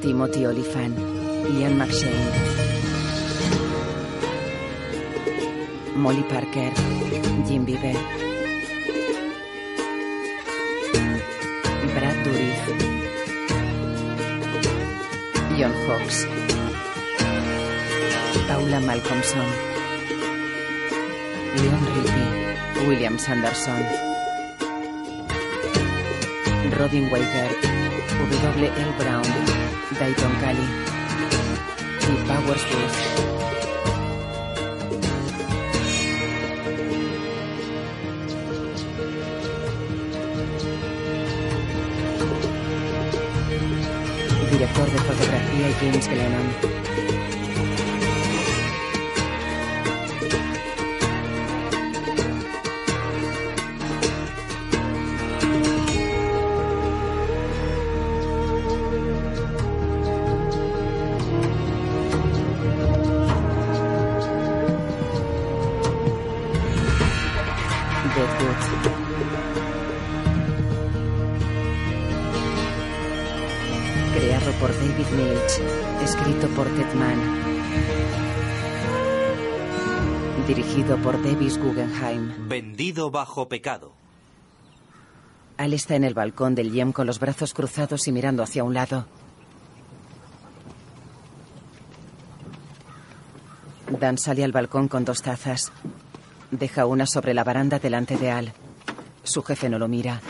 Timothy Olyphant, Ian McShane, Molly Parker, Jim Beaver, Brad Dourif, John Hawkes, Paula Malcolmson, William Sanderson, Robin Weigert, W. L. Brown, Dayton Cali y Powers Booth. Director de fotografía James Glennon. Vendido bajo pecado. Al está en el balcón del Yem con los brazos cruzados y mirando hacia un lado. Dan sale al balcón con dos tazas. Deja una sobre la baranda delante de Al. Su jefe no lo mira.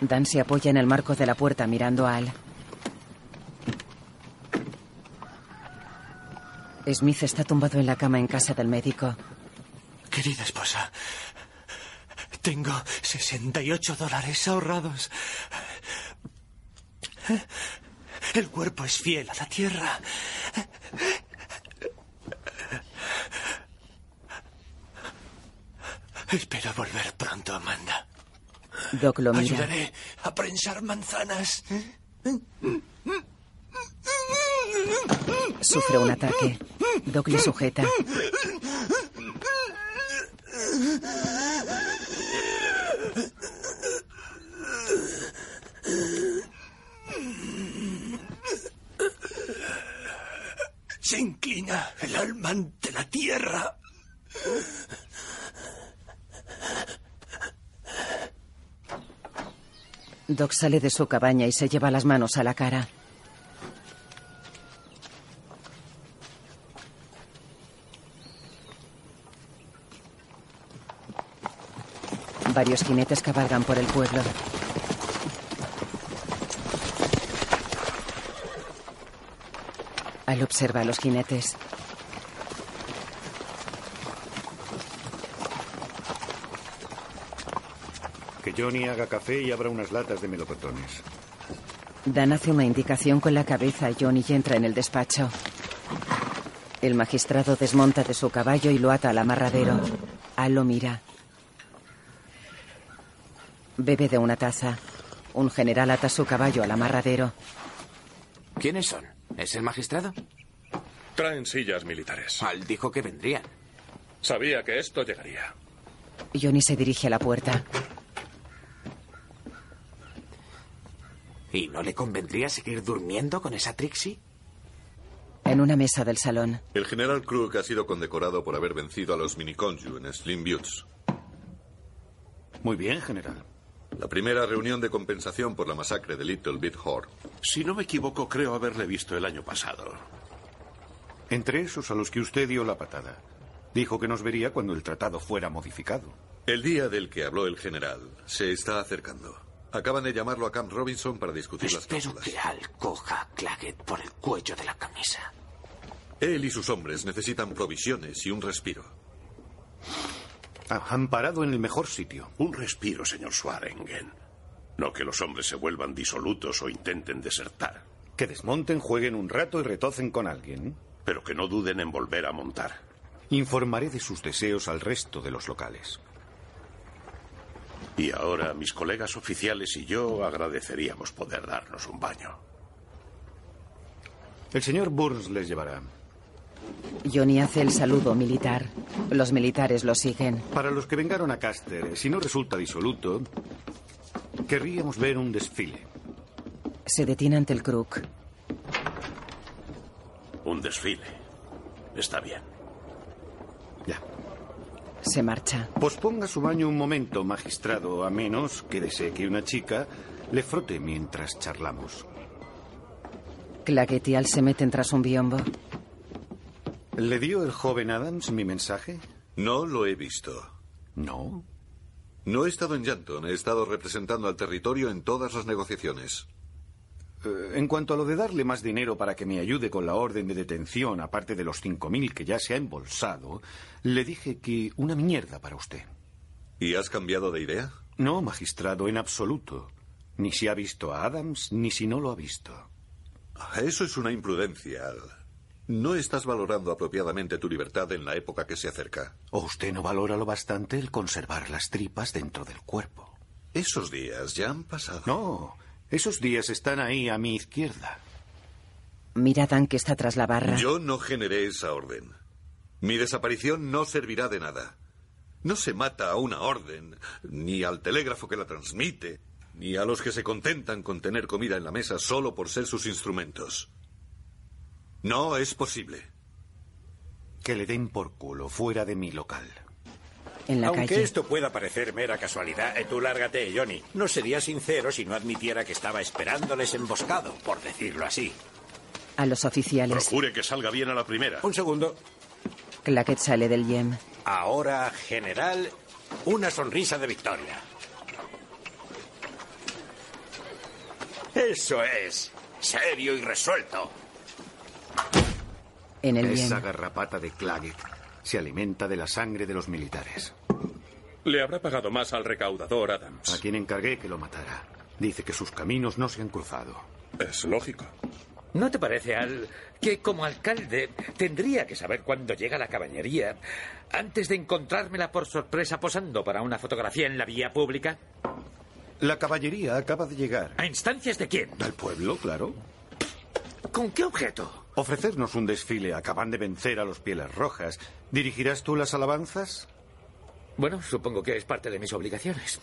Dan se apoya en el marco de la puerta mirando a Al. Smith está tumbado en la cama en casa del médico. Querida esposa, tengo 68 dólares ahorrados. El cuerpo es fiel a la tierra. Espero volver pronto, Amanda. Doc lo mira. Ayudaré a prensar manzanas. Sufre un ataque. Doc le sujeta. Se inclina el alma ante la tierra. Doc sale de su cabaña y se lleva las manos a la cara. Varios jinetes cabalgan por el pueblo. Al observa a los jinetes. Que Johnny haga café y abra unas latas de melocotones. Dan hace una indicación con la cabeza a Johnny y entra en el despacho. El magistrado desmonta de su caballo y lo ata al amarradero. Al lo mira. Bebe de una taza. Un general ata su caballo al amarradero. ¿Quiénes son? ¿Es el magistrado? Traen sillas militares. Al dijo que vendrían. Sabía que esto llegaría. Johnny se dirige a la puerta. ¿Y no le convendría seguir durmiendo con esa Trixie? En una mesa del salón. El general Crook ha sido condecorado por haber vencido a los Miniconju en Slim Buttes. Muy bien, general. La primera reunión de compensación por la masacre de Little Bit Horde. Si no me equivoco, creo haberle visto el año pasado. Entre esos a los que usted dio la patada. Dijo que nos vería cuando el tratado fuera modificado. El día del que habló el general se está acercando. Acaban de llamarlo a Camp Robinson para discutir las Espero cláusulas. que Al coja a Claggett por el cuello de la camisa. Él y sus hombres necesitan provisiones y un respiro. Han parado en el mejor sitio. Un respiro, señor Swarengen. No que los hombres se vuelvan disolutos o intenten desertar. Que desmonten, jueguen un rato y retocen con alguien. Pero que no duden en volver a montar. Informaré de sus deseos al resto de los locales. Y ahora mis colegas oficiales y yo agradeceríamos poder darnos un baño. El señor Burns les llevará. Johnny hace el saludo militar. Los militares lo siguen. Para los que vengaron a Caster, si no resulta disoluto, querríamos ver un desfile. Se detiene ante el Crook. Un desfile. Está bien. Ya. Se marcha. Posponga su baño un momento, magistrado, a menos que desee que una chica le frote mientras charlamos. Claggett y Al se meten tras un biombo. ¿Le dio el joven Adams mi mensaje? No lo he visto. No. No he estado en Llanton, he estado representando al territorio en todas las negociaciones. Eh, en cuanto a lo de darle más dinero para que me ayude con la orden de detención, aparte de los cinco mil que ya se ha embolsado, le dije que una mierda para usted. ¿Y has cambiado de idea? No, magistrado, en absoluto. Ni si ha visto a Adams, ni si no lo ha visto. Eso es una imprudencia. No estás valorando apropiadamente tu libertad en la época que se acerca. ¿O usted no valora lo bastante el conservar las tripas dentro del cuerpo? Esos días ya han pasado. No, esos días están ahí a mi izquierda. Mira a Dan que está tras la barra. Yo no generé esa orden. Mi desaparición no servirá de nada. No se mata a una orden, ni al telégrafo que la transmite, ni a los que se contentan con tener comida en la mesa solo por ser sus instrumentos. No es posible. Que le den por culo fuera de mi local. En la Aunque calle. esto pueda parecer mera casualidad, eh, tú lárgate, Johnny. No sería sincero si no admitiera que estaba esperándoles emboscado, por decirlo así. A los oficiales. Procure que salga bien a la primera. Un segundo. Claggett sale del Yem. Ahora, general, una sonrisa de victoria. Eso es. Serio y resuelto. En el Esa garrapata de Claggett se alimenta de la sangre de los militares. Le habrá pagado más al recaudador Adams. A quien encargué que lo matara. Dice que sus caminos no se han cruzado. Es lógico. ¿No te parece, Al, que como alcalde tendría que saber cuándo llega la caballería antes de encontrármela por sorpresa posando para una fotografía en la vía pública? La caballería acaba de llegar. ¿A instancias de quién? Al pueblo, claro. ¿Con qué objeto? Ofrecernos un desfile. Acaban de vencer a los Pieles Rojas. ¿Dirigirás tú las alabanzas? Bueno, supongo que es parte de mis obligaciones.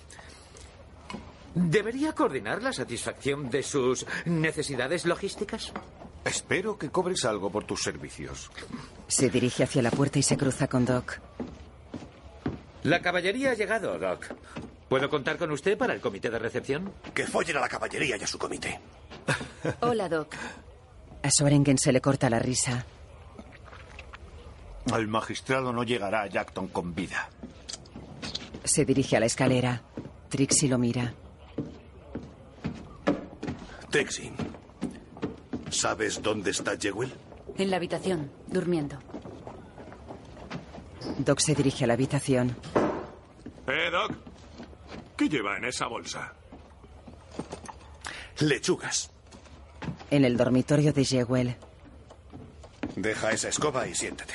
¿Debería coordinar la satisfacción de sus necesidades logísticas? Espero que cobres algo por tus servicios. Se dirige hacia la puerta y se cruza con Doc. La caballería ha llegado, Doc. ¿Puedo contar con usted para el comité de recepción? Que follen a la caballería y a su comité. Hola, Doc. A Sorengen se le corta la risa. El magistrado no llegará a Jackton con vida. Se dirige a la escalera. Trixie lo mira. Trixie, ¿sabes dónde está Jewel? En la habitación, durmiendo. Doc se dirige a la habitación. Eh, Doc. ¿Qué lleva en esa bolsa? Lechugas. En el dormitorio de Jewel. Deja esa escoba y siéntate.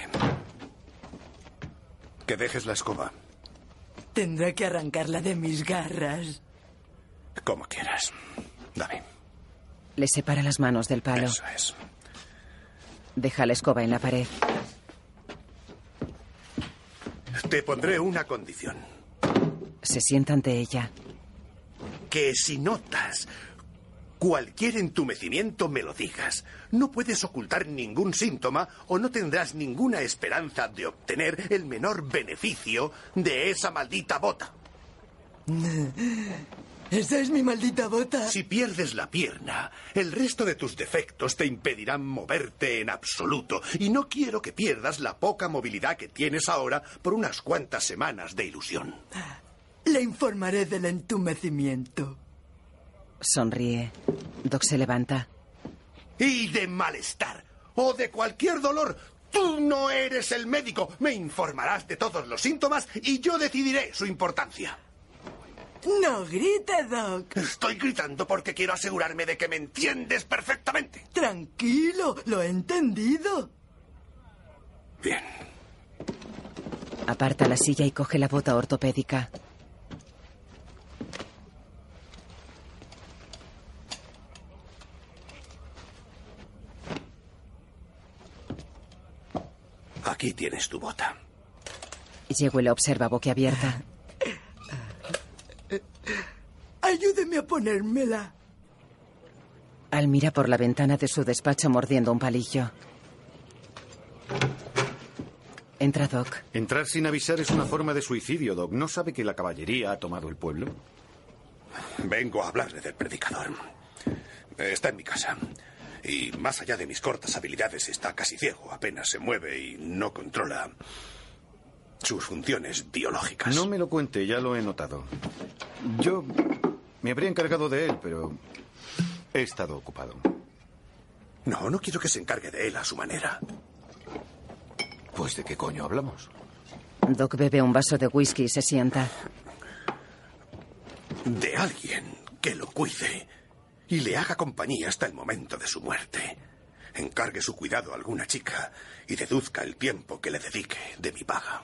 Que dejes la escoba, Tendré que arrancarla de mis garras. como quieras. Dame. Le separa las manos del palo. Eso es. Deja la escoba en la pared. Te pondré una condición. Se sienta ante ella. Que si notas cualquier entumecimiento me lo digas. No puedes ocultar ningún síntoma o no tendrás ninguna esperanza de obtener el menor beneficio de esa maldita bota. ¿Esa es mi maldita bota? Si pierdes la pierna, el resto de tus defectos te impedirán moverte en absoluto. Y no quiero que pierdas la poca movilidad que tienes ahora por unas cuantas semanas de ilusión. Le informaré del entumecimiento. Sonríe. Doc se levanta. Y de malestar o de cualquier dolor. Tú no eres el médico. Me informarás de todos los síntomas y yo decidiré su importancia. No grite, Doc. Estoy gritando porque quiero asegurarme de que me entiendes perfectamente. Tranquilo, lo he entendido. Bien. Aparta la silla y coge la bota ortopédica. Aquí tienes tu bota. Yegüe la observa boquiabierta. Ayúdeme a ponérmela. Al mira por la ventana de su despacho mordiendo un palillo. Entra Doc. Entrar sin avisar es una forma de suicidio, Doc. ¿No sabe que la caballería ha tomado el pueblo? Vengo a hablarle del predicador. Está en mi casa. Y más allá de mis cortas habilidades, está casi ciego. Apenas se mueve y no controla sus funciones biológicas. No me lo cuente, ya lo he notado. Yo me habría encargado de él, pero he estado ocupado. No, no quiero que se encargue de él a su manera. Pues de qué coño hablamos. Doc bebe un vaso de whisky y se sienta. De alguien que lo cuide y le haga compañía hasta el momento de su muerte. Encargue su cuidado a alguna chica y deduzca el tiempo que le dedique de mi paga.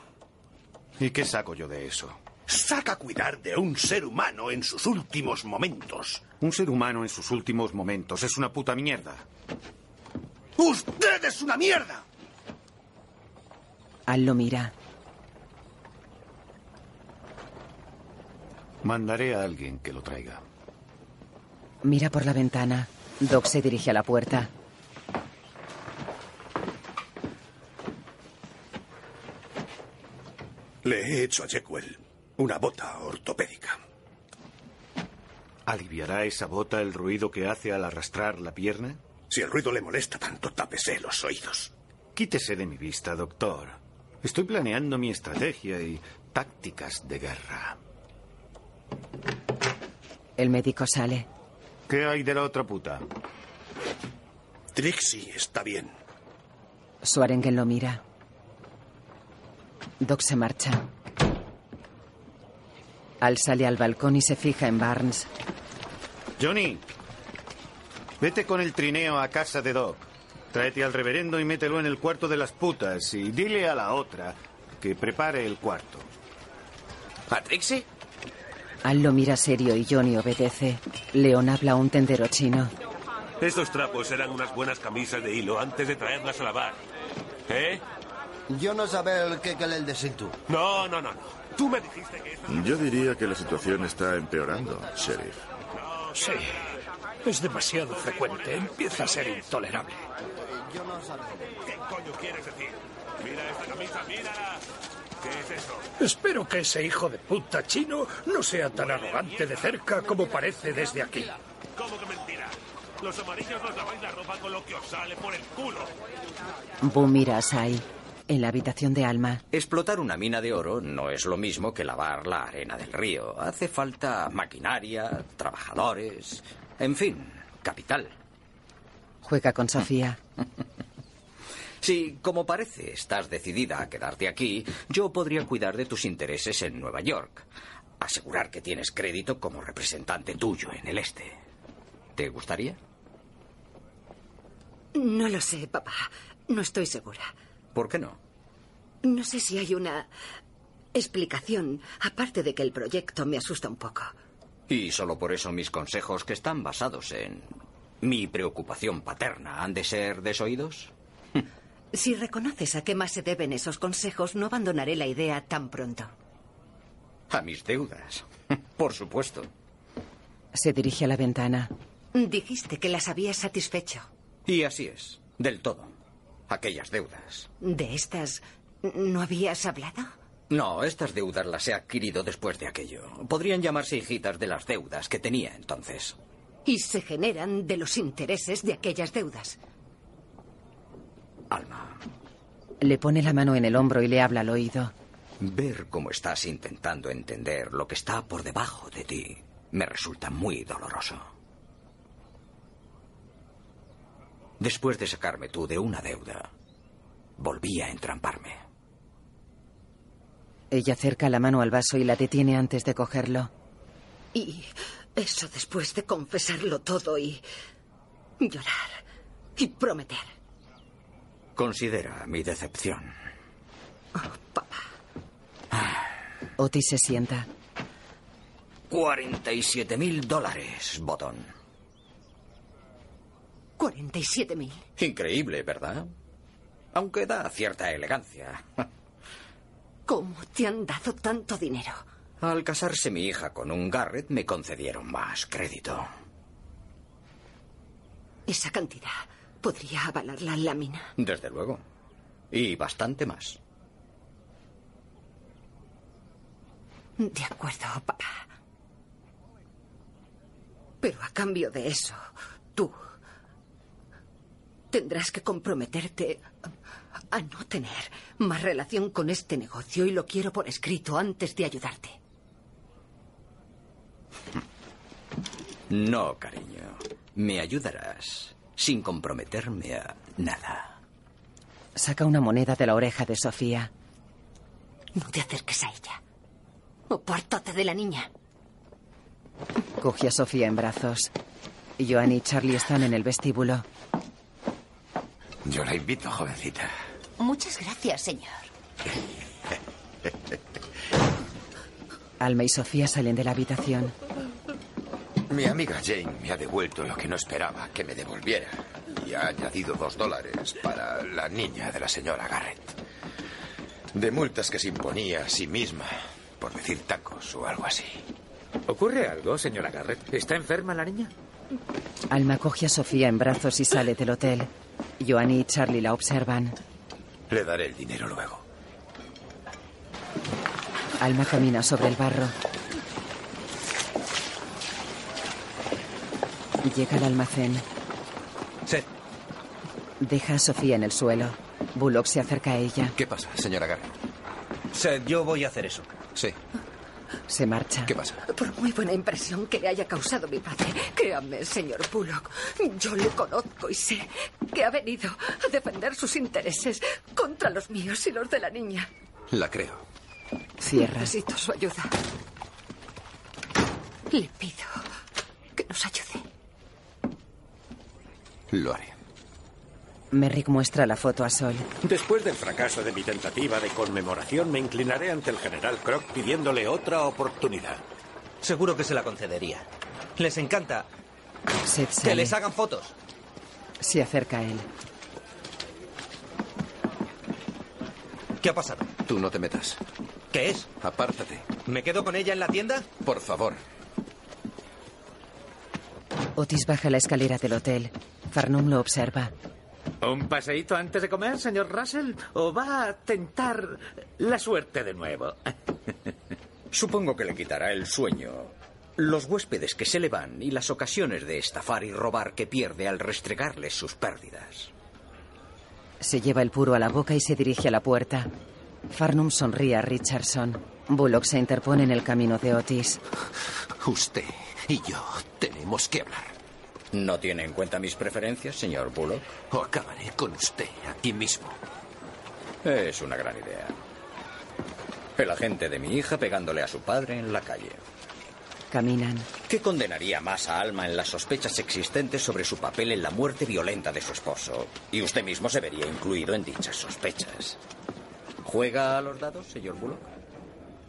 ¿Y qué saco yo de eso? Saca cuidar de un ser humano en sus últimos momentos. Un ser humano en sus últimos momentos es una puta mierda. ¡Usted es una mierda! Al lo mira. Mandaré a alguien que lo traiga. Mira por la ventana. Doc se dirige a la puerta. Le he hecho a Jekyll una bota ortopédica. ¿Aliviará esa bota el ruido que hace al arrastrar la pierna? Si el ruido le molesta tanto, tápese los oídos. Quítese de mi vista, doctor. Estoy planeando mi estrategia y tácticas de guerra. El médico sale. ¿Qué hay de la otra puta? Trixie está bien. Suarengen lo mira. Doc se marcha. Al sale al balcón y se fija en Barnes. Johnny, vete con el trineo a casa de Doc. Tráete al reverendo y mételo en el cuarto de las putas y dile a la otra que prepare el cuarto. ¿A Trixie? Al lo mira serio y Johnny obedece. León habla a un tendero chino. Estos trapos eran unas buenas camisas de hilo antes de traerlas a lavar. ¿Eh? Yo no saber qué que el decir tú. No, no, no, no. Tú me dijiste que... Yo diría que la situación está empeorando, sheriff. Sí. Es demasiado frecuente. Empieza a ser intolerable. ¿Qué coño quieres decir? Mira esta camisa, mírala. ¿Qué es eso? Espero que ese hijo de puta chino no sea tan arrogante de cerca como parece desde aquí. ¿Cómo que mentira? Los amarillos nos laváis la ropa con lo que os sale por el culo. Bu mira a Sai. En la habitación de Alma. Explotar una mina de oro no es lo mismo que lavar la arena del río. Hace falta maquinaria, trabajadores, en fin, capital. Juega con Sofía. Si, como parece, estás decidida a quedarte aquí, yo podría cuidar de tus intereses en Nueva York. Asegurar que tienes crédito como representante tuyo en el este. ¿Te gustaría? No lo sé, papá. No estoy segura. ¿Por qué no? No sé si hay una explicación, aparte de que el proyecto me asusta un poco. Y solo por eso mis consejos, que están basados en mi preocupación paterna, han de ser desoídos. Si reconoces a qué más se deben esos consejos, no abandonaré la idea tan pronto. A mis deudas. Por supuesto. Se dirige a la ventana. Dijiste que las habías satisfecho. Y así es, del todo. Aquellas deudas. ¿De estas no habías hablado? No, estas deudas las he adquirido después de aquello. Podrían llamarse hijitas de las deudas que tenía entonces. Y se generan de los intereses de aquellas deudas. Alma. Le pone la mano en el hombro y le habla al oído. Ver cómo estás intentando entender lo que está por debajo de ti me resulta muy doloroso. Después de sacarme tú de una deuda, volví a entramparme. Ella acerca la mano al vaso y la detiene antes de cogerlo. Y eso después de confesarlo todo y llorar y prometer. Considera mi decepción. Oh, papá. Otis se sienta. 47 mil dólares, botón. 47 mil. Increíble, ¿verdad? aunque da cierta elegancia. ¿Cómo te han dado tanto dinero? Al casarse mi hija con un Garrett me concedieron más crédito. Esa cantidad podría avalar la lámina. Desde luego. Y bastante más. De acuerdo, papá. Pero a cambio de eso, tú tendrás que comprometerte a no tener más relación con este negocio y lo quiero por escrito antes de ayudarte. No, cariño. Me ayudarás sin comprometerme a nada. Saca una moneda de la oreja de Sofía. No te acerques a ella. O pórtate de la niña. Coge a Sofía en brazos. Joan y Charlie están en el vestíbulo. Yo la invito, jovencita. Muchas gracias, señor. Alma y Sofía salen de la habitación. Mi amiga Jane me ha devuelto lo que no esperaba que me devolviera. Y ha añadido dos dólares para la niña de la señora Garrett. De multas que se imponía a sí misma por decir tacos o algo así. ¿Ocurre algo, señora Garrett? ¿Está enferma la niña? Alma coge a Sofía en brazos y sale del hotel. Joan y Charlie la observan. Le daré el dinero luego. Alma camina sobre el barro. Llega al almacén. Seth. Deja a Sofía en el suelo. Bullock se acerca a ella. ¿Qué pasa, señora Garrett? Seth, yo voy a hacer eso. Sí. Se marcha. ¿Qué pasa? Por muy buena impresión que le haya causado mi padre, créame, señor Bullock, yo le conozco y sé que ha venido a defender sus intereses contra los míos y los de la niña. La creo. Cierra. Necesito su ayuda. Le pido que nos ayude. Lo haré. Merrick muestra la foto a Sol. Después del fracaso de mi tentativa de conmemoración, me inclinaré ante el general Croc pidiéndole otra oportunidad. Seguro que se la concedería. Les encanta Seth que sale. les hagan fotos. Se acerca a él. ¿Qué ha pasado? Tú no te metas. ¿Qué es? Apártate. ¿Me quedo con ella en la tienda? Por favor. Otis baja la escalera del hotel. Farnum lo observa. ¿Un paseíto antes de comer, señor Russell? ¿O va a tentar la suerte de nuevo? Supongo que le quitará el sueño. Los huéspedes que se le van y las ocasiones de estafar y robar que pierde al restregarles sus pérdidas. Se lleva el puro a la boca y se dirige a la puerta. Farnum sonríe a Richardson. Bullock se interpone en el camino de Otis. Usted y yo tenemos que hablar. ¿No tiene en cuenta mis preferencias, señor Bullock? O acabaré con usted aquí mismo. Es una gran idea. El agente de mi hija pegándole a su padre en la calle. Caminan. ¿Qué condenaría más a Alma en las sospechas existentes sobre su papel en la muerte violenta de su esposo? Y usted mismo se vería incluido en dichas sospechas. ¿Juega a los dados, señor Bullock?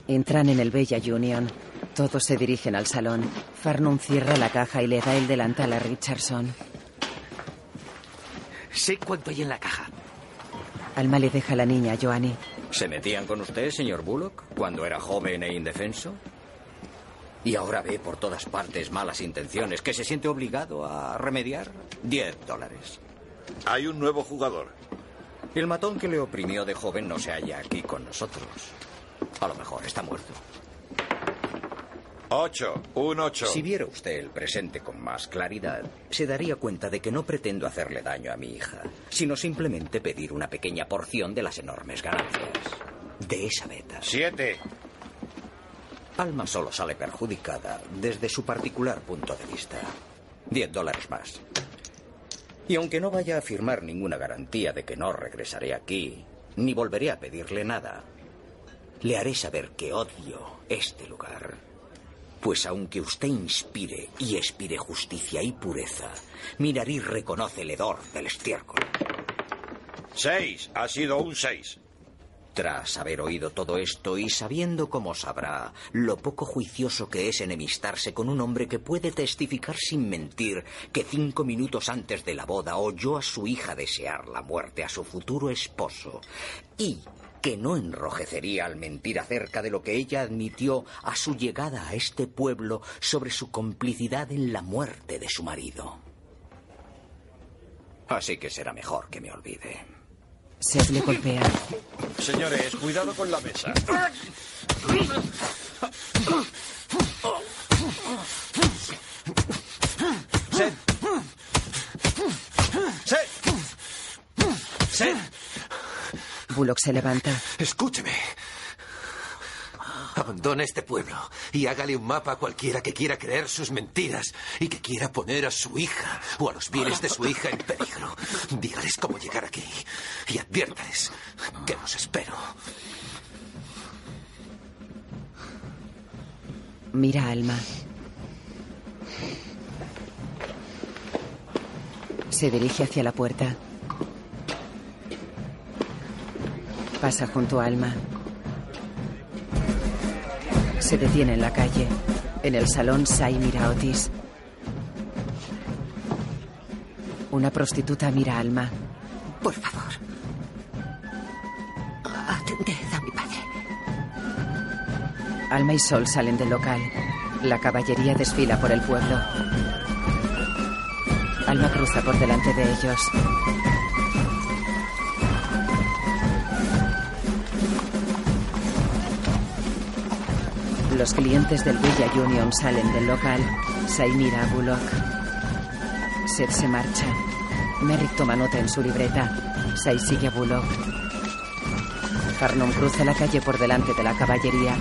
Entran en el Bella Union. Todos se dirigen al salón. Farnum cierra la caja y le da el delantal a Richardson. Sé cuánto hay en la caja. Alma le deja a la niña a Joanny. ¿Se metían con usted, señor Bullock, cuando era joven e indefenso? Y ahora ve por todas partes malas intenciones que se siente obligado a remediar. Diez dólares. Hay un nuevo jugador. El matón que le oprimió de joven no se halla aquí con nosotros. A lo mejor está muerto. Ocho. Un ocho. Si viera usted el presente con más claridad, se daría cuenta de que no pretendo hacerle daño a mi hija, sino simplemente pedir una pequeña porción de las enormes ganancias. De esa beta. Siete. Alma solo sale perjudicada desde su particular punto de vista. Diez dólares más. Y aunque no vaya a firmar ninguna garantía de que no regresaré aquí, ni volveré a pedirle nada, le haré saber que odio este lugar. Pues aunque usted inspire y expire justicia y pureza, mi nariz reconoce el hedor del estiércol. Seis. Ha sido un seis. Tras haber oído todo esto y sabiendo cómo sabrá lo poco juicioso que es enemistarse con un hombre que puede testificar sin mentir que cinco minutos antes de la boda oyó a su hija desear la muerte a su futuro esposo y que no enrojecería al mentir acerca de lo que ella admitió a su llegada a este pueblo sobre su complicidad en la muerte de su marido. Así que será mejor que me olvide. Seth le golpea. Señores, cuidado con la mesa. Seth. Seth. Seth. Bullock se levanta. Escúcheme. Abandone este pueblo y hágale un mapa a cualquiera que quiera creer sus mentiras y que quiera poner a su hija o a los bienes de su hija en peligro. Dígales cómo llegar aquí y adviértales que los espero. Mira Alma. Se dirige hacia la puerta. Pasa junto a Alma. Se detiene en la calle. En el salón, Sai mira a Otis. Una prostituta mira a Alma. Por favor. Atended a mi padre. Alma y Sol salen del local. La caballería desfila por el pueblo. Alma cruza por delante de ellos. Los clientes del Villa Union salen del local. Sai mira a Bullock. Seth se marcha. Merrick toma nota en su libreta. Sai sigue a Bullock. Farnum cruza la calle por delante de la caballería.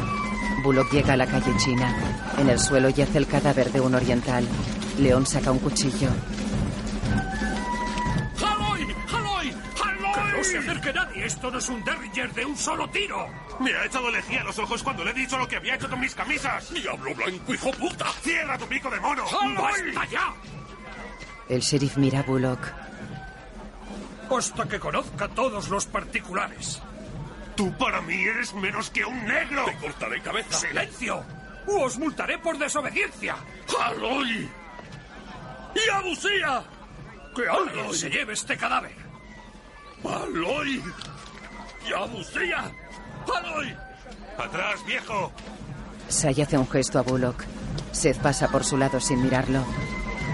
Bullock llega a la calle china. En el suelo yace el cadáver de un oriental. León saca un cuchillo. Nadie! Esto no es un Derringer de un solo tiro. Me ha echado lejía a los ojos cuando le he dicho lo que había hecho con mis camisas. ¡Diablo blanco, hijo puta! ¡Cierra tu pico de mono! ¡Basta ya! El sheriff mira a Bullock. Hasta que conozca todos los particulares. Tú para mí eres menos que un negro. Te cortaré cabeza. ¡Silencio! ¡O os multaré por desobediencia! ¡Aloy! ¡Y abusía! ¡Que alguien se lleve este cadáver! ¡Aloy! ¡Y abusía! ¡Aloy! ¡Atrás, viejo! Sai hace un gesto a Bullock. Seth pasa por su lado sin mirarlo.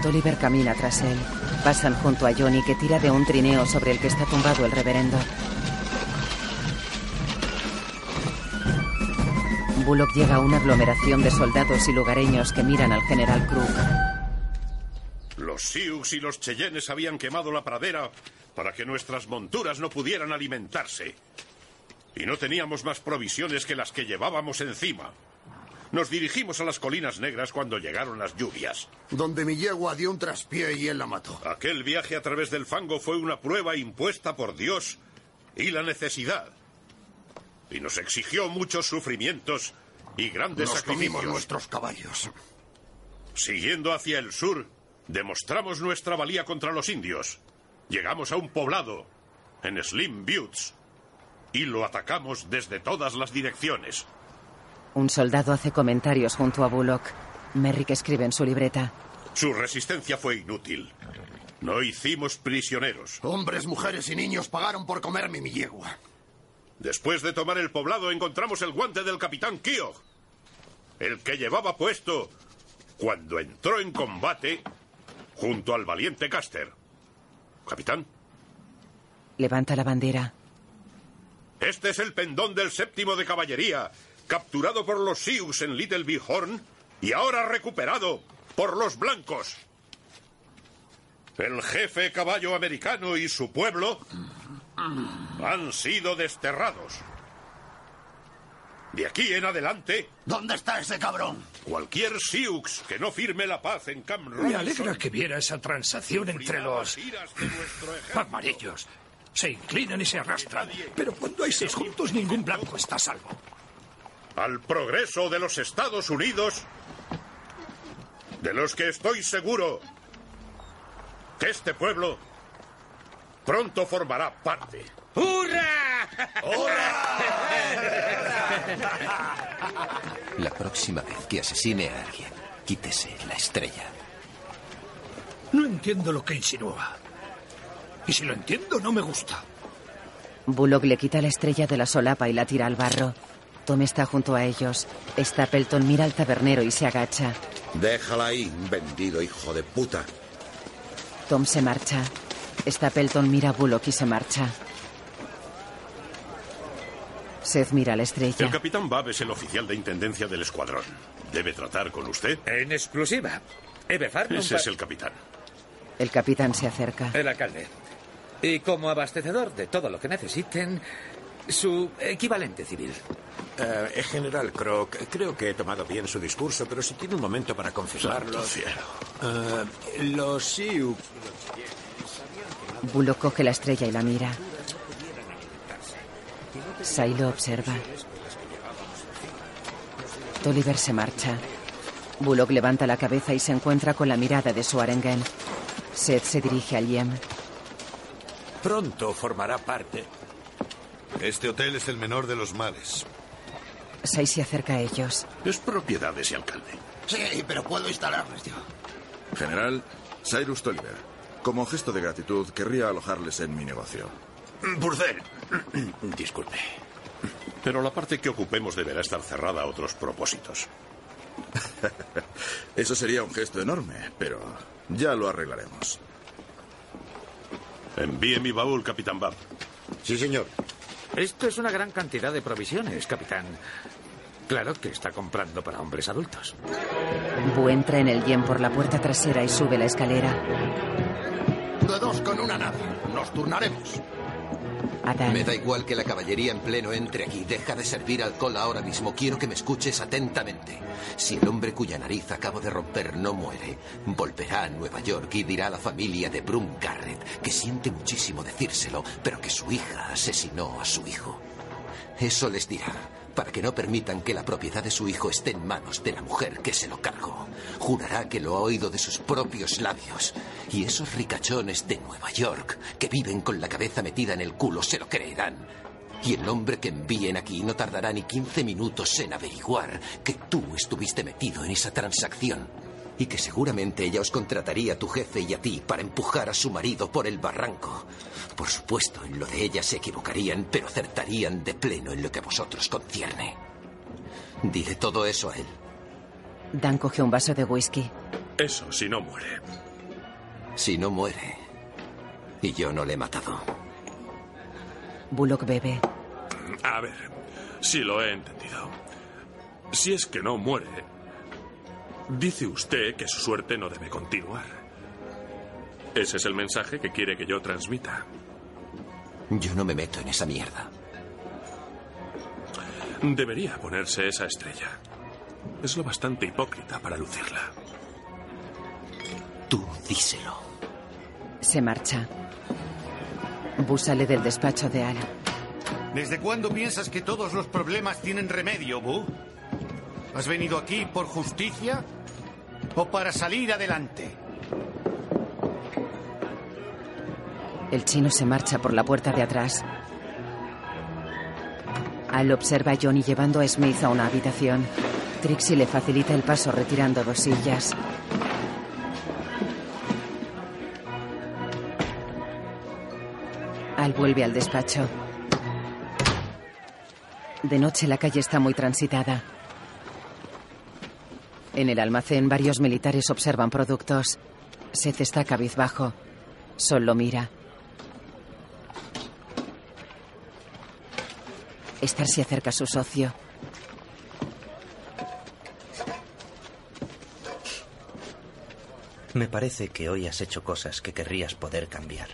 Tolliver camina tras él. Pasan junto a Johnny que tira de un trineo sobre el que está tumbado el reverendo. Bullock llega a una aglomeración de soldados y lugareños que miran al general Crook. Los Sioux y los Cheyennes habían quemado la pradera para que nuestras monturas no pudieran alimentarse. Y no teníamos más provisiones que las que llevábamos encima. Nos dirigimos a las colinas negras cuando llegaron las lluvias. Donde mi yegua dio un traspié y él la mató. Aquel viaje a través del fango fue una prueba impuesta por Dios y la necesidad. Y nos exigió muchos sufrimientos y grandes Nos sacrificios. nuestros caballos. Siguiendo hacia el sur, demostramos nuestra valía contra los indios. Llegamos a un poblado, en Slim Buttes, y lo atacamos desde todas las direcciones. Un soldado hace comentarios junto a Bullock. Merrick escribe en su libreta. Su resistencia fue inútil. No hicimos prisioneros. Hombres, mujeres y niños pagaron por comerme mi yegua. Después de tomar el poblado encontramos el guante del capitán Keogh, el que llevaba puesto cuando entró en combate junto al valiente Caster. Capitán, Levanta la bandera. este es el pendón del séptimo de caballería, capturado por los Sioux en Little Bighorn y ahora recuperado por los blancos. El jefe caballo americano y su pueblo han sido desterrados. De aquí en adelante, ¿Dónde está ese cabrón? cualquier Sioux que no firme la paz en Camp Me Robinson alegra que viera esa transacción entre los amarillos. Se inclinan y se arrastran. Pero cuando hay seis juntos, ningún blanco está a salvo. al progreso de los Estados Unidos, de los que estoy seguro que este pueblo pronto formará parte. ¡Hurra! La próxima vez que asesine a alguien, quítese la estrella. No entiendo lo que insinúa. Y si lo entiendo, no me gusta. Bullock le quita la estrella de la solapa y la tira al barro. Tom está junto a ellos. Stapleton mira al tabernero y se agacha. Déjala ahí, vendido hijo de puta. Tom se marcha. Stapleton mira a Bullock y se marcha. Seth mira la estrella. El capitán Bab es el oficial de intendencia del escuadrón. ¿Debe tratar con usted? En exclusiva. Eve Farnum Ese es el capitán. El capitán se acerca. El alcalde. Y como abastecedor de todo lo que necesiten, su equivalente civil. Eh, General Croc, creo que he tomado bien su discurso, pero si tiene un momento para confirmarlo. Eh, los Sioux. Bullock coge la estrella y la mira. Sai lo observa. Tolliver se marcha. Bullock levanta la cabeza y se encuentra con la mirada de su arenguén. Seth se dirige al Yem. Pronto formará parte. Este hotel es el menor de los males. Sai se acerca a ellos. Es propiedad de ese alcalde. Sí, pero puedo instalarles yo. General, Cyrus Tolliver. Como gesto de gratitud, querría alojarles en mi negocio. Burcel. Disculpe. Pero la parte que ocupemos deberá estar cerrada a otros propósitos. Eso sería un gesto enorme, pero ya lo arreglaremos. Envíe mi baúl, capitán Bab. Sí, señor. Esto es una gran cantidad de provisiones, capitán. Claro que está comprando para hombres adultos. Bu entra en el Yem por la puerta trasera y sube la escalera. De dos con una nada. Nos turnaremos. Me da igual que la caballería en pleno entre aquí. Deja de servir alcohol ahora mismo. Quiero que me escuches atentamente. Si el hombre cuya nariz acabo de romper no muere, volverá a Nueva York y dirá a la familia de Brum Garrett que siente muchísimo decírselo, pero que su hija asesinó a su hijo. Eso les dirá, para que no permitan que la propiedad de su hijo esté en manos de la mujer que se lo cargó. Jurará que lo ha oído de sus propios labios. Y esos ricachones de Nueva York, que viven con la cabeza metida en el culo, se lo creerán. Y el hombre que envíen aquí no tardará ni 15 minutos en averiguar que tú estuviste metido en esa transacción. Y que seguramente ella os contrataría a tu jefe y a ti para empujar a su marido por el barranco. Por supuesto, en lo de ella se equivocarían, pero acertarían de pleno en lo que a vosotros concierne. Dile todo eso a él. Dan coge un vaso de whisky. Eso, si no muere. Si no muere. Y yo no le he matado. Bullock bebe. A ver, si lo he entendido. Si es que no muere, dice usted que su suerte no debe continuar. Ese es el mensaje que quiere que yo transmita. Yo no me meto en esa mierda. Debería ponerse esa estrella. Es lo bastante hipócrita para lucirla. Tú díselo. Se marcha. Bu sale del despacho de Al. ¿Desde cuándo piensas que todos los problemas tienen remedio, Bu? ¿Has venido aquí por justicia o para salir adelante? El chino se marcha por la puerta de atrás. Al observa a Johnny llevando a Smith a una habitación. Trixie le facilita el paso retirando dos sillas. Al vuelve al despacho. De noche la calle está muy transitada. En el almacén varios militares observan productos. Seth está cabizbajo. Sol lo mira. Star se acerca a su socio. Me parece que hoy has hecho cosas que querrías poder cambiar.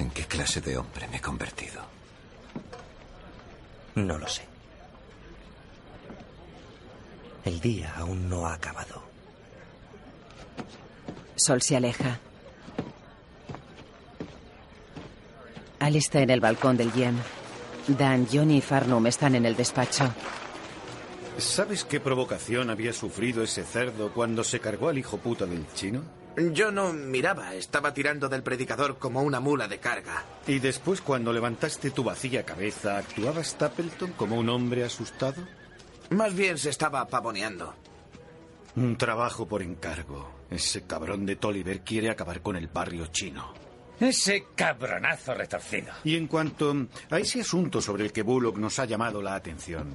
¿En qué clase de hombre me he convertido? No lo sé. El día aún no ha acabado. Sol se aleja. Al está en el balcón del Yem. Dan, Johnny y Farnum están en el despacho. ¿Sabes qué provocación había sufrido ese cerdo cuando se cargó al hijo puta del chino? Yo no miraba, estaba tirando del predicador como una mula de carga. ¿Y después, cuando levantaste tu vacía cabeza, actuaba Stapleton como un hombre asustado? Más bien se estaba pavoneando. Un trabajo por encargo. Ese cabrón de Tolliver quiere acabar con el barrio chino. Ese cabronazo retorcido. Y en cuanto a ese asunto sobre el que Bullock nos ha llamado la atención.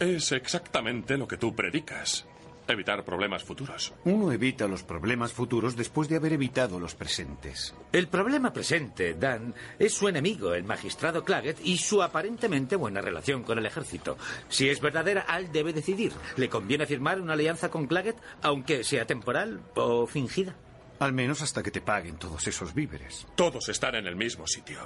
Es exactamente lo que tú predicas. Evitar problemas futuros. Uno evita los problemas futuros después de haber evitado los presentes. El problema presente, Dan, es su enemigo, el magistrado Claggett, y su aparentemente buena relación con el ejército. Si es verdadera, Al debe decidir. ¿Le conviene firmar una alianza con Claggett, aunque sea temporal o fingida? Al menos hasta que te paguen todos esos víveres. Todos están en el mismo sitio.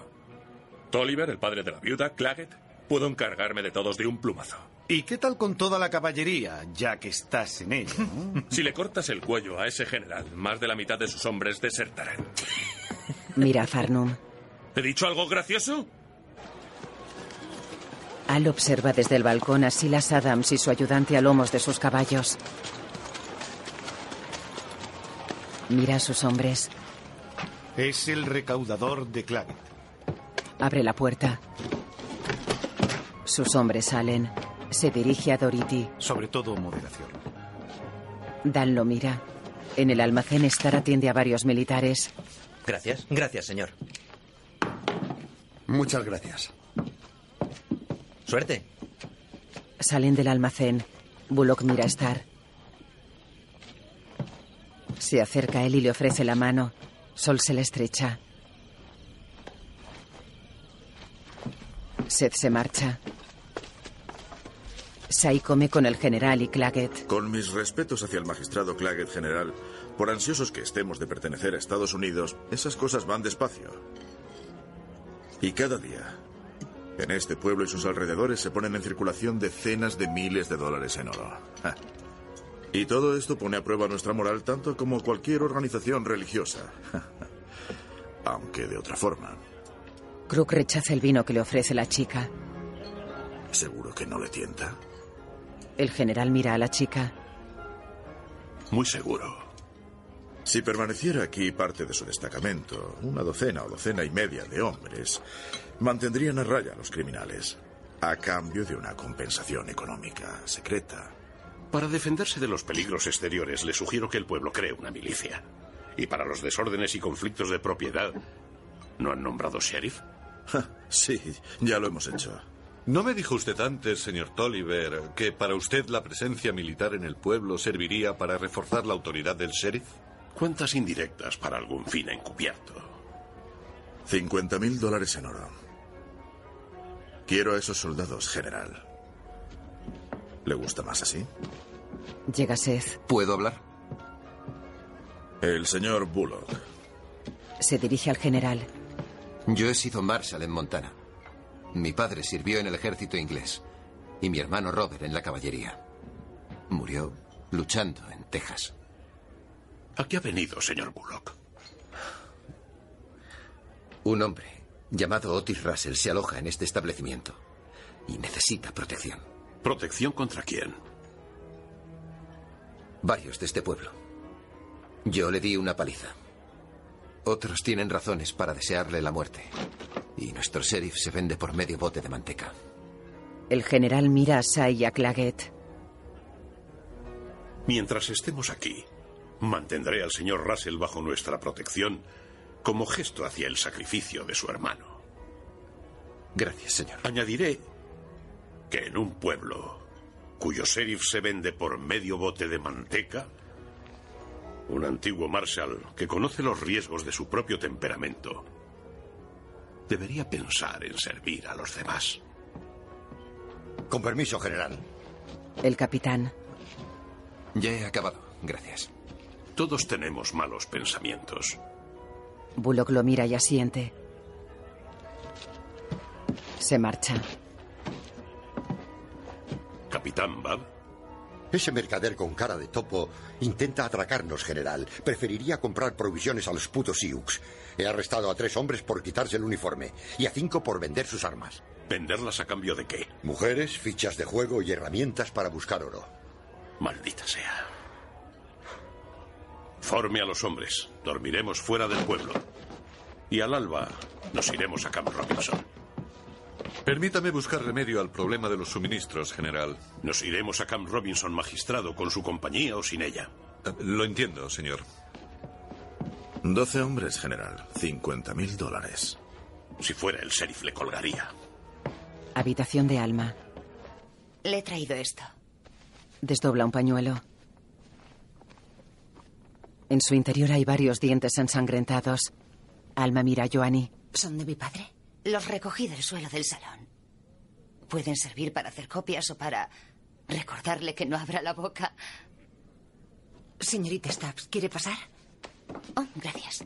Tolliver, el padre de la viuda, Claggett, puedo encargarme de todos de un plumazo. ¿Y qué tal con toda la caballería, ya que estás en ella? si le cortas el cuello a ese general, más de la mitad de sus hombres desertarán. Mira a Farnum. ¿He dicho algo gracioso? Al observa desde el balcón a Silas Adams y su ayudante a lomos de sus caballos. Mira a sus hombres. Es el recaudador de Claggett. Abre la puerta. Sus hombres salen. Se dirige a Dorothy. Sobre todo moderación. Dan lo mira. En el almacén Star atiende a varios militares. Gracias. Gracias, señor. Muchas gracias. Suerte. Salen del almacén. Bullock mira a Star. Se acerca a él y le ofrece la mano. Sol se le estrecha. Seth se marcha. Sai come con el general y Claggett. Con mis respetos hacia el magistrado Claggett general, por ansiosos que estemos de pertenecer a Estados Unidos, esas cosas van despacio. Y cada día, en este pueblo y sus alrededores se ponen en circulación decenas de miles de dólares en oro. Ja. Y todo esto pone a prueba nuestra moral tanto como cualquier organización religiosa. Aunque de otra forma. Crook rechaza el vino que le ofrece la chica. ¿Seguro que no le tienta? El general mira a la chica. Muy seguro. Si permaneciera aquí parte de su destacamento, una docena o docena y media de hombres, mantendrían a raya a los criminales, a cambio de una compensación económica secreta. Para defenderse de los peligros exteriores, le sugiero que el pueblo cree una milicia. Y para los desórdenes y conflictos de propiedad, ¿no han nombrado sheriff? Sí, ya lo hemos hecho. ¿No me dijo usted antes, señor Tolliver, que para usted la presencia militar en el pueblo serviría para reforzar la autoridad del sheriff? ¿Cuántas indirectas para algún fin encubierto? 50 mil dólares en oro. Quiero a esos soldados, general. ¿Le gusta más así? Llega Seth. ¿Puedo hablar? El señor Bullock. Se dirige al general. Yo he sido Marshal en Montana. Mi padre sirvió en el ejército inglés y mi hermano Robert en la caballería. Murió luchando en Texas. ¿A qué ha venido, señor Bullock? Un hombre llamado Otis Russell se aloja en este establecimiento y necesita protección. ¿Protección contra quién? Varios de este pueblo. Yo le di una paliza. Otros tienen razones para desearle la muerte. Y nuestro sheriff se vende por medio bote de manteca. El general mira a Sai y a Claggett. Mientras estemos aquí, mantendré al señor Russell bajo nuestra protección como gesto hacia el sacrificio de su hermano. Gracias, señor. Añadiré que en un pueblo cuyo sheriff se vende por medio bote de manteca, un antiguo marshal que conoce los riesgos de su propio temperamento debería pensar en servir a los demás. Con permiso, general. El capitán. Ya he acabado. Gracias. Todos tenemos malos pensamientos. Bullock lo mira y asiente. Se marcha. Capitán Bab. Ese mercader con cara de topo intenta atracarnos, general. Preferiría comprar provisiones a los putos Sioux. He arrestado a tres hombres por quitarse el uniforme y a cinco por vender sus armas. ¿Venderlas a cambio de qué? Mujeres, fichas de juego y herramientas para buscar oro. Maldita sea. Forme a los hombres. Dormiremos fuera del pueblo. Y al alba nos iremos a Camp Robinson. Permítame buscar remedio al problema de los suministros, general. Nos iremos a Camp Robinson, magistrado, con su compañía o sin ella. Eh, Lo entiendo, señor. Doce hombres, general. 50 mil dólares. Si fuera el sheriff, le colgaría. Habitación de Alma. Le he traído esto. Desdobla un pañuelo. En su interior hay varios dientes ensangrentados. Alma mira a Joanny. ¿Son de mi padre? Los recogí del suelo del salón. Pueden servir para hacer copias o para recordarle que no abra la boca. Señorita Stubbs, ¿quiere pasar? Oh, gracias.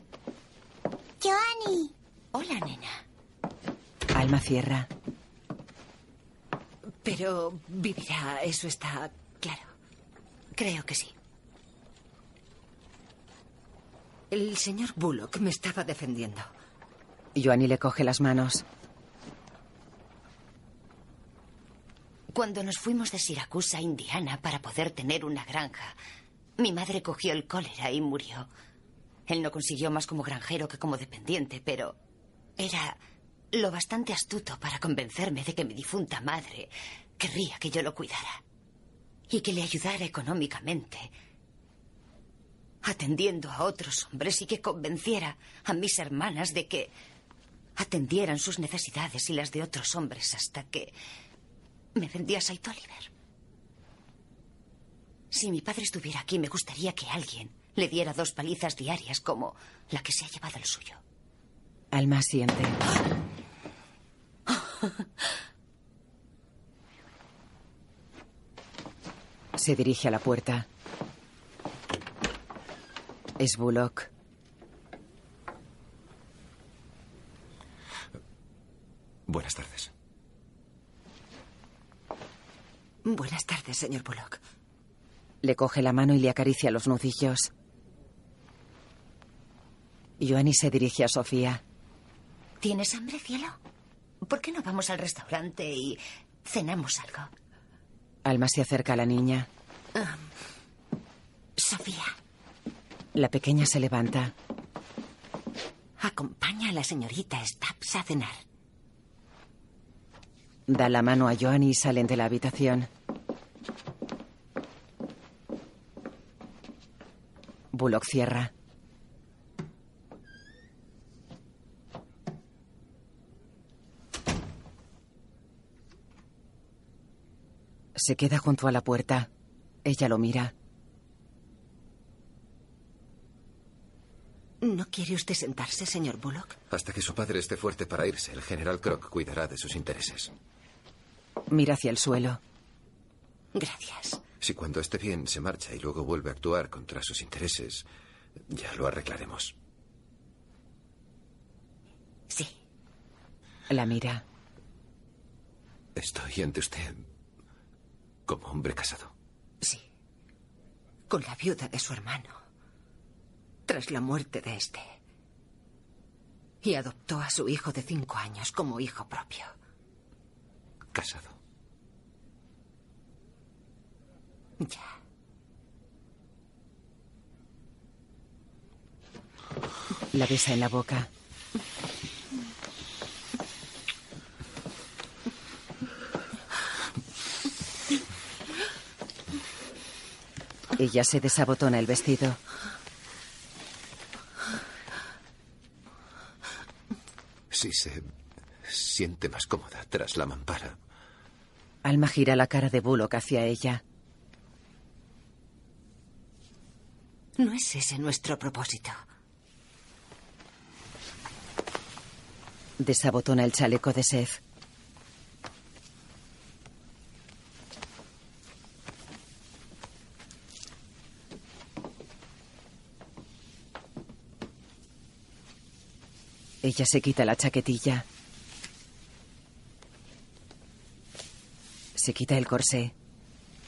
Joanny. Hola, nena. Alma cierra. Pero vivirá, eso está claro. Creo que sí. El señor Bullock me estaba defendiendo. Joanny le coge las manos. Cuando nos fuimos de Siracusa Indiana para poder tener una granja, mi madre cogió el cólera y murió. Él no consiguió más como granjero que como dependiente, pero era lo bastante astuto para convencerme de que mi difunta madre querría que yo lo cuidara y que le ayudara económicamente, atendiendo a otros hombres y que convenciera a mis hermanas de que atendieran sus necesidades y las de otros hombres hasta que me vendía a Saint Oliver. Si mi padre estuviera aquí, me gustaría que alguien le diera dos palizas diarias como la que se ha llevado el suyo. Alma siente. Se dirige a la puerta. Es Bullock. Buenas tardes. Buenas tardes, señor Bullock. Le coge la mano y le acaricia los nudillos. Joanny se dirige a Sofía. ¿Tienes hambre, cielo? ¿Por qué no vamos al restaurante y cenamos algo? Alma se acerca a la niña. Sofía, La pequeña se levanta. Acompaña a la señorita Stubbs a cenar. Da la mano a Joanny y salen de la habitación. Bullock cierra. Se queda junto a la puerta. Ella lo mira. ¿No quiere usted sentarse, señor Bullock? Hasta que su padre esté fuerte para irse, el general Croc cuidará de sus intereses. Mira hacia el suelo. Gracias. Si cuando esté bien se marcha y luego vuelve a actuar contra sus intereses, ya lo arreglaremos. Sí. La mira. Estoy ante usted como hombre casado. Sí. Con la viuda de su hermano. Tras la muerte de este. Y adoptó a su hijo de cinco años como hijo propio. Casado. Ya. La besa en la boca. Ella se desabotona el vestido. Si se siente más cómoda tras la mampara. Alma gira la cara de Bullock hacia ella. No es ese nuestro propósito. Desabotona el chaleco de Seth. Ella se quita la chaquetilla. Se quita el corsé.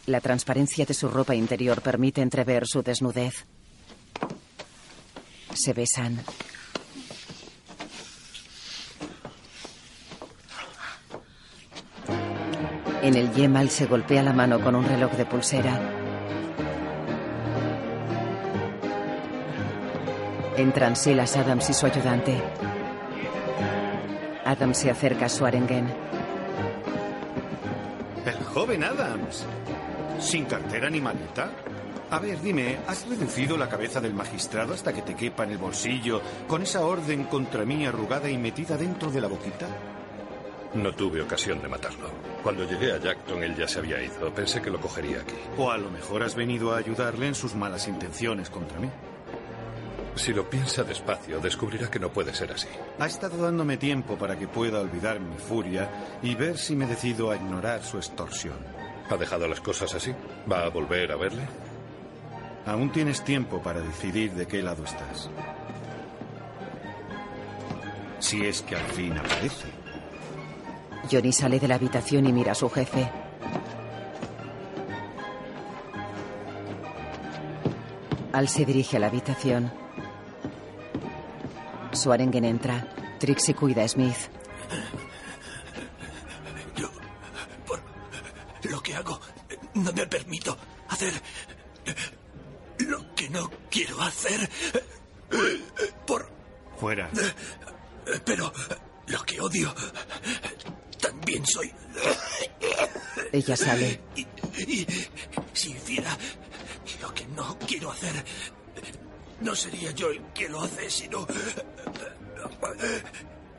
La transparencia de su ropa interior permite entrever su desnudez. Se besan. En el yemal se golpea la mano con un reloj de pulsera. Entran Silas Adams y su ayudante. Adams se acerca a Swarengen. El joven Adams. ¿Sin cartera ni maleta? A ver, dime, ¿has reducido la cabeza del magistrado hasta que te quepa en el bolsillo con esa orden contra mí arrugada y metida dentro de la boquita? No tuve ocasión de matarlo. Cuando llegué a Jackton él ya se había ido. Pensé que lo cogería aquí. O a lo mejor has venido a ayudarle en sus malas intenciones contra mí. Si lo piensa despacio, descubrirá que no puede ser así. Ha estado dándome tiempo para que pueda olvidar mi furia y ver si me decido a ignorar su extorsión. ¿Ha dejado las cosas así? ¿Va a volver a verle? Aún tienes tiempo para decidir de qué lado estás. Si es que al fin aparece. Johnny sale de la habitación y mira a su jefe. Al se dirige a la habitación. Swarengen entra. Trixie cuida a Smith. Yo, por lo que hago, no me permito hacer lo que no quiero hacer. Por... Fuera. Pero lo que odio, también soy. Ella sale. Y, y si hiciera lo que no quiero hacer, no sería yo el que lo hace, sino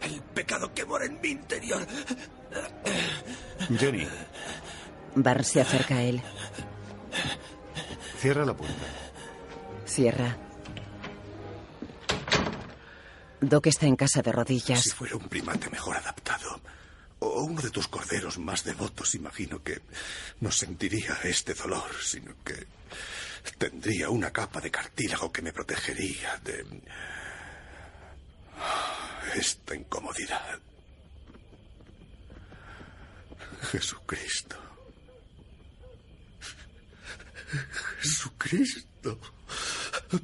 el pecado que mora en mi interior. Johnny, Barr se acerca a él. cierra la puerta. Cierra. Doc está en casa de rodillas. Si fuera un primate mejor adaptado, o uno de tus corderos más devotos, imagino que no sentiría este dolor, sino que tendría una capa de cartílago que me protegería de esta incomodidad. Jesucristo. Jesucristo.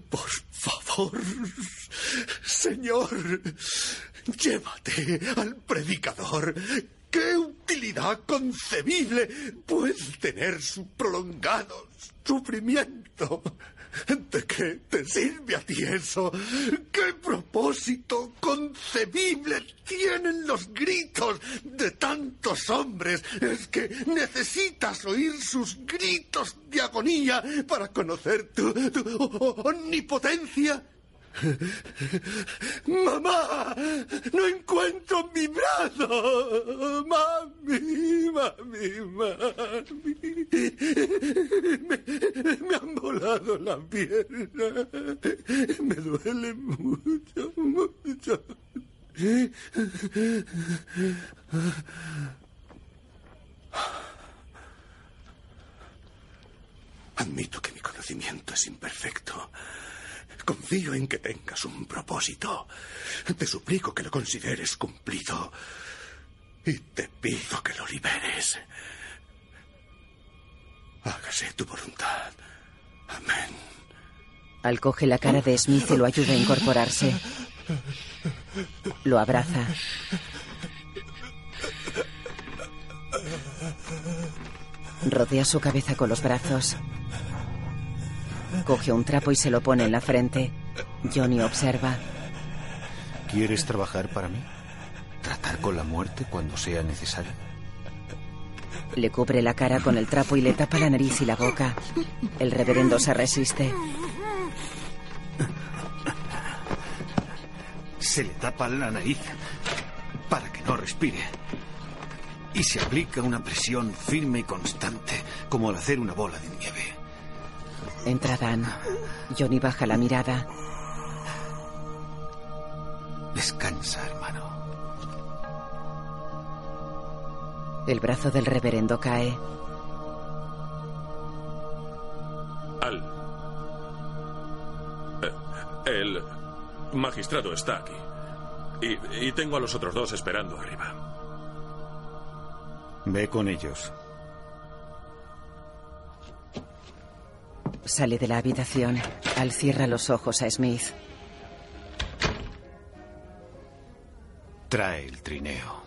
Por favor, Señor, llévate al predicador. ¿Qué utilidad concebible puede tener su prolongado sufrimiento? ¿De qué te sirve a ti eso? ¿Qué propósito concebible tienen los gritos de tantos hombres? Es que necesitas oír sus gritos de agonía para conocer tu, tu omnipotencia. Mamá, no encuentro mi brazo. Mami, mami, mami. Me, me han volado la pierna. Me duele mucho, mucho. Admito que mi conocimiento es imperfecto. Confío en que tengas un propósito. Te suplico que lo consideres cumplido. Y te pido que lo liberes. Hágase tu voluntad. Amén. Al coge la cara de Smith y lo ayuda a incorporarse. Lo abraza. Rodea su cabeza con los brazos. Coge un trapo y se lo pone en la frente. Johnny observa. ¿Quieres trabajar para mí? ¿Tratar con la muerte cuando sea necesario? Le cubre la cara con el trapo y le tapa la nariz y la boca. El reverendo se resiste. Se le tapa la nariz para que no respire. Y se aplica una presión firme y constante, como al hacer una bola de nieve. Entra Dan. Johnny baja la mirada. Descansa, hermano. El brazo del reverendo cae. Al. Eh, El magistrado está aquí. Y, y tengo a los otros dos esperando arriba. Ve con ellos. Sale de la habitación. Al cierra los ojos a Smith. Trae el trineo.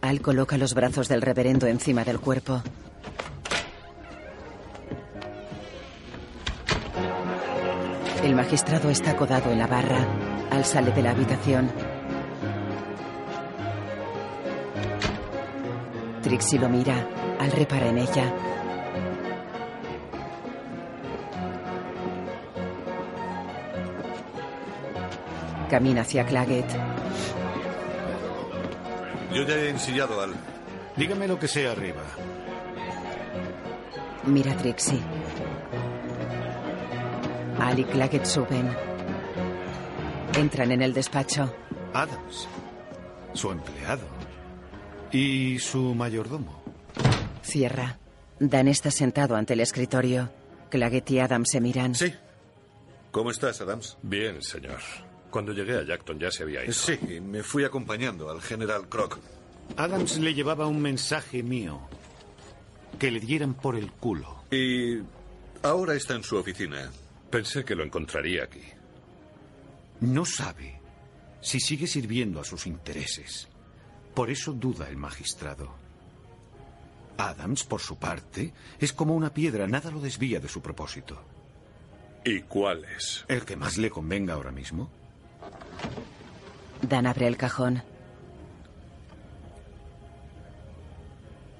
Al coloca los brazos del reverendo encima del cuerpo. El magistrado está acodado en la barra. Al sale de la habitación. Trixie lo mira. Al repara en ella. Camina hacia Claggett. Yo ya he ensillado al. Dígame lo que sea arriba. Mira a Trixie. Al y Claggett suben. Entran en el despacho. Adams. Su empleado. Y su mayordomo. Cierra. Dan está sentado ante el escritorio. Claggett y Adams se miran. Sí. ¿Cómo estás, Adams? Bien, señor. Cuando llegué a Jackton ya se había ido. Sí, me fui acompañando al general Croc. Adams le llevaba un mensaje mío. Que le dieran por el culo. Y ahora está en su oficina. Pensé que lo encontraría aquí. No sabe si sigue sirviendo a sus intereses. Por eso duda el magistrado. Adams, por su parte, es como una piedra, nada lo desvía de su propósito. ¿Y cuál es? El que más le convenga ahora mismo. Dan abre el cajón.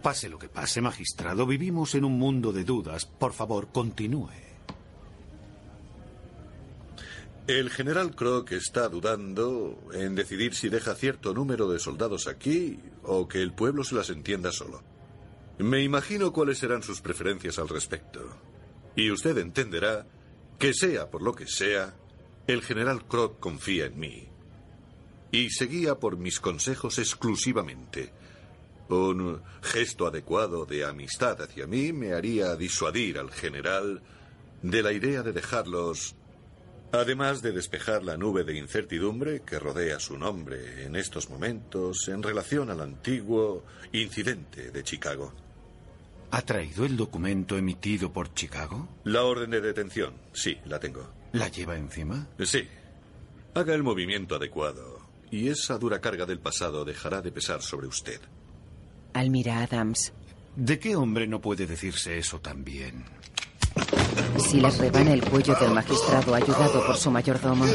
Pase lo que pase, magistrado, vivimos en un mundo de dudas. Por favor, continúe. El general Croc está dudando en decidir si deja cierto número de soldados aquí o que el pueblo se las entienda solo. Me imagino cuáles serán sus preferencias al respecto. Y usted entenderá que sea por lo que sea, el general Croc confía en mí. Y se guía por mis consejos exclusivamente. Un gesto adecuado de amistad hacia mí me haría disuadir al general de la idea de dejarlos, además de despejar la nube de incertidumbre que rodea su nombre en estos momentos en relación al antiguo incidente de Chicago. ¿Ha traído el documento emitido por Chicago? La orden de detención, sí, la tengo. ¿La lleva encima? Sí. Haga el movimiento adecuado y esa dura carga del pasado dejará de pesar sobre usted. Al mira a Adams. ¿De qué hombre no puede decirse eso también? Si les rebana el cuello del magistrado ayudado por su mayordomo.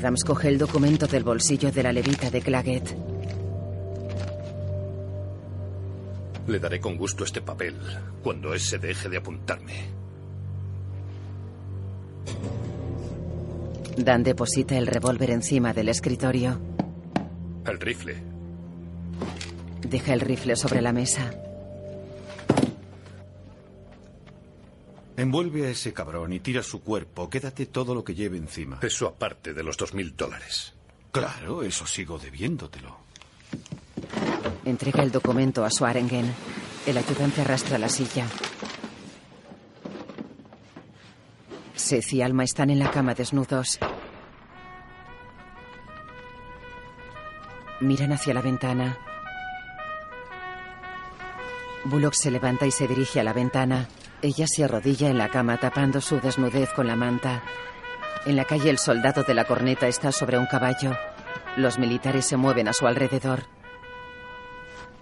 Adams coge el documento del bolsillo de la levita de Claggett. Le daré con gusto este papel cuando ese deje de apuntarme. Dan deposita el revólver encima del escritorio. El rifle. Deja el rifle sobre la mesa. Envuelve a ese cabrón y tira su cuerpo. Quédate todo lo que lleve encima. Eso aparte de los dos mil dólares. Claro, eso sigo debiéndotelo. Entrega el documento a Swarengen. El ayudante arrastra la silla. Seth y Alma están en la cama desnudos. Miran hacia la ventana. Bullock se levanta y se dirige a la ventana. Ella se arrodilla en la cama tapando su desnudez con la manta. En la calle el soldado de la corneta está sobre un caballo. Los militares se mueven a su alrededor.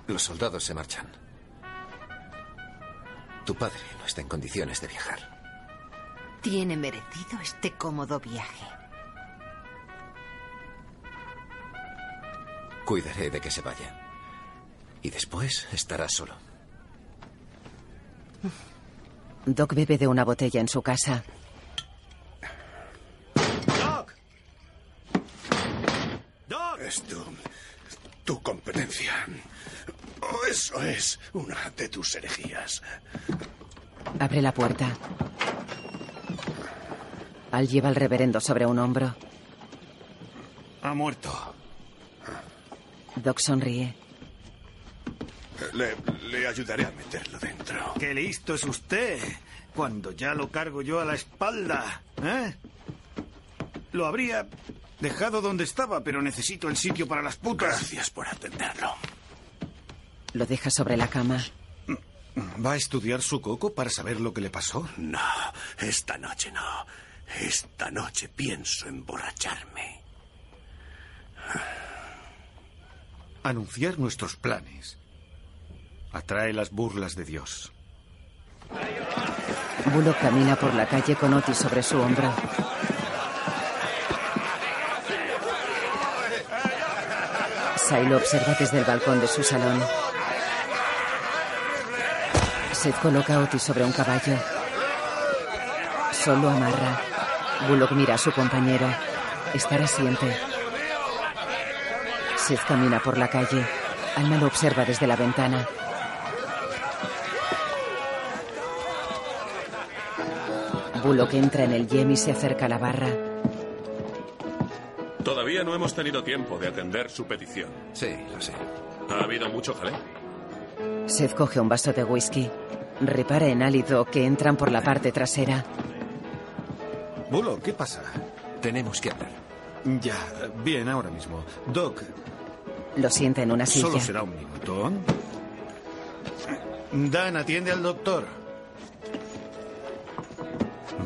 Los soldados se marchan. Tu padre no está en condiciones de viajar. Tiene merecido este cómodo viaje. Cuidaré de que se vaya. Y después estará solo. Doc bebe de una botella en su casa. ¡Doc! ¡Doc! Es tu, tu competencia. O eso es una de tus herejías. Abre la puerta. Al lleva al reverendo sobre un hombro. Ha muerto. Doc sonríe. Le, le ayudaré a meterlo dentro. ¡Qué listo es usted! Cuando ya lo cargo yo a la espalda. ¿Eh? Lo habría dejado donde estaba, pero necesito el sitio para las putas. Gracias por atenderlo. Lo deja sobre la cama. ¿Va a estudiar su coco para saber lo que le pasó? No, esta noche no. Esta noche pienso emborracharme. anunciar nuestros planes. Atrae las burlas de Dios. Bullock camina por la calle con Otis sobre su hombro. Sai lo observa desde el balcón de su salón. Seth coloca a Otis sobre un caballo. Solo amarra. Bullock mira a su compañero. Estar asiente. Seth camina por la calle. Alma lo observa desde la ventana. Bullock entra en el yem y se acerca a la barra. Todavía no hemos tenido tiempo de atender su petición. Sí, lo sé. ¿Ha habido mucho jaleo? Seth coge un vaso de whisky. Repara en Alido que entran por la parte trasera. Bullock, ¿qué pasa? Tenemos que hablar. Ya, bien, ahora mismo. Doc, Lo sienta en una silla. solo será un minuto. Dan, atiende al doctor.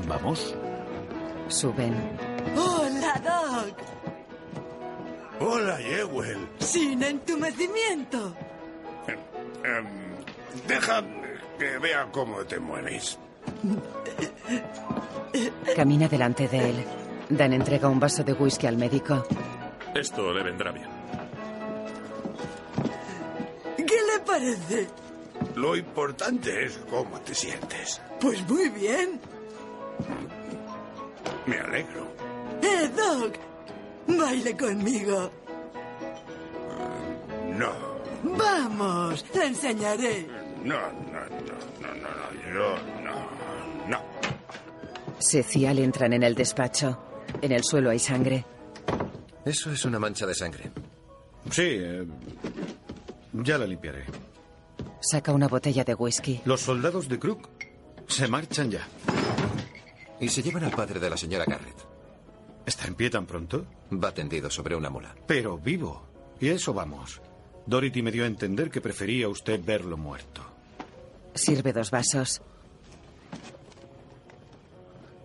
Vamos. Suben. Hola, Doc. Hola, Jewel. Sin entumecimiento. Em, deja que vea cómo te mueves. Camina delante de él. Dan entrega un vaso de whisky al médico. Esto le vendrá bien. ¿Qué le parece? Lo importante es cómo te sientes. Pues muy bien. Me alegro. Eh, Doc. Baile conmigo. No, Vamos, le enseñaré. no, no, no, no, no, no, yo no, no. Seth y Al entran en el despacho. En el suelo hay sangre. Eso es una mancha de sangre. Sí, eh, ya la limpiaré. Saca una botella de whisky. Los soldados de Crook se marchan ya. Y se llevan al padre de la señora Garrett. ¿Está en pie tan pronto? Va tendido sobre una mula. Pero vivo. Y a eso vamos. Dorothy me dio a entender que prefería usted verlo muerto. Sirve dos vasos.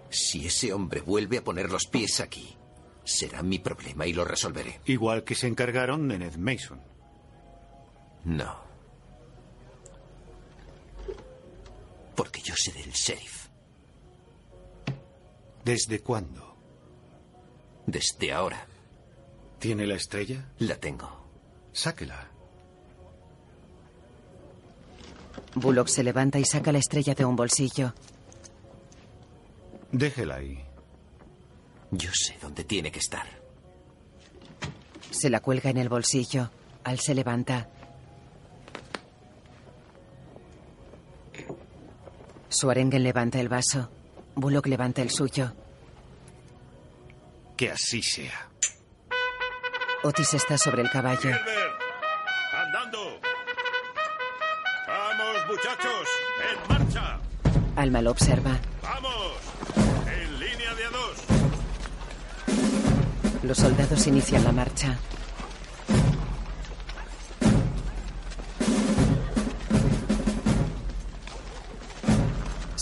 Si ese hombre vuelve a poner los pies aquí, será mi problema y lo resolveré. Igual que se encargaron de Ned Mason. No. ¿Desde cuándo? Desde ahora. ¿Tiene la estrella? La tengo. Sáquela. Bullock se levanta y saca la estrella de un bolsillo. Déjela ahí. Yo sé dónde tiene que estar. Se la cuelga en el bolsillo. Al se levanta. Swarengen levanta el vaso. Bullock levanta el suyo. Que así sea. Otis está sobre el caballo. Andando. Vamos, muchachos, en marcha. Alma lo observa. Vamos, en línea de a dos. Los soldados inician la marcha.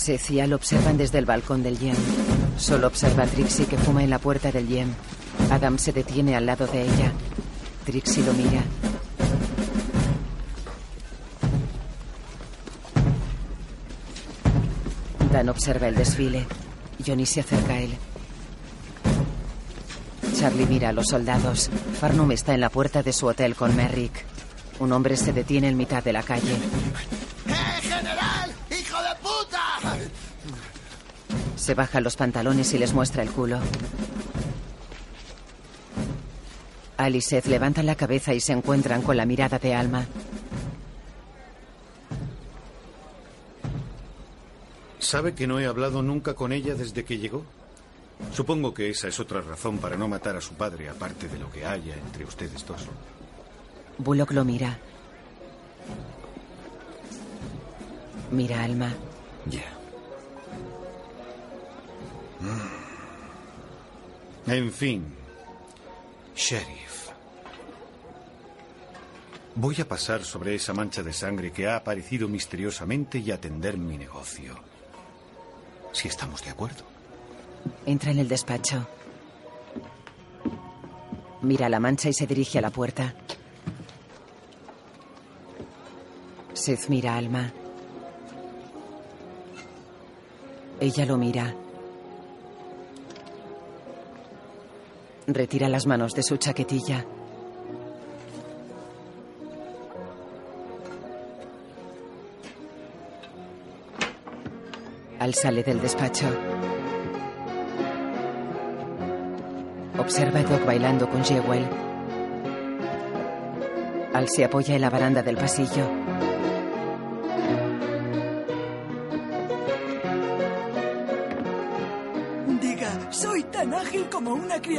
Seth y Al observan desde el balcón del Yem. Solo observa a Trixie que fuma en la puerta del Yem. Adam se detiene al lado de ella. Trixie lo mira. Dan observa el desfile. Johnny se acerca a él. Charlie mira a los soldados. Farnum está en la puerta de su hotel con Merrick. Un hombre se detiene en mitad de la calle. Se baja los pantalones y les muestra el culo. Al y Seth levantan la cabeza y se encuentran con la mirada de Alma. ¿Sabe que no he hablado nunca con ella desde que llegó? Supongo que esa es otra razón para no matar a su padre, aparte de lo que haya entre ustedes dos. Bullock lo mira. Mira Alma. Ya. En fin, sheriff. Voy a pasar sobre esa mancha de sangre que ha aparecido misteriosamente y atender mi negocio. Si estamos de acuerdo. Entra en el despacho. Mira la mancha y se dirige a la puerta. Seth mira a Alma. Ella lo mira. Retira las manos de su chaquetilla. Al sale del despacho. Observa a Doc bailando con Jewel. Al se apoya en la baranda del pasillo.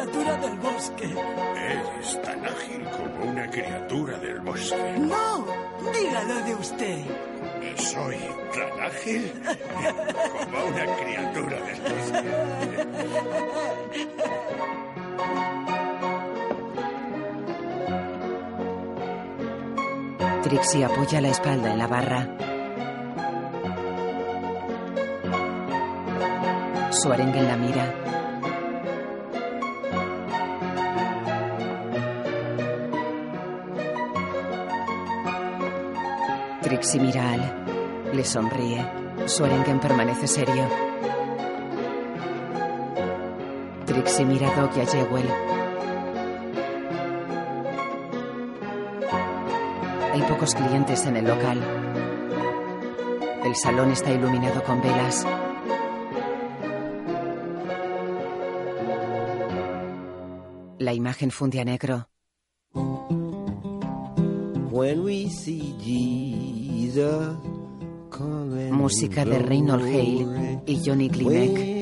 Criatura del bosque. Eres tan ágil como una criatura del bosque. No, dígalo de usted. Soy tan ágil como una criatura del Trixie apoya la espalda en la barra. Su arengue la mira. Trixie mira Al. Le sonríe. Su arengue permanece serio. Trixie mira a Doc y a Jewel. Hay pocos clientes en el local. El salón está iluminado con velas. La imagen funde a negro. When we see Música de Reynold Hale y Johnny Klimek.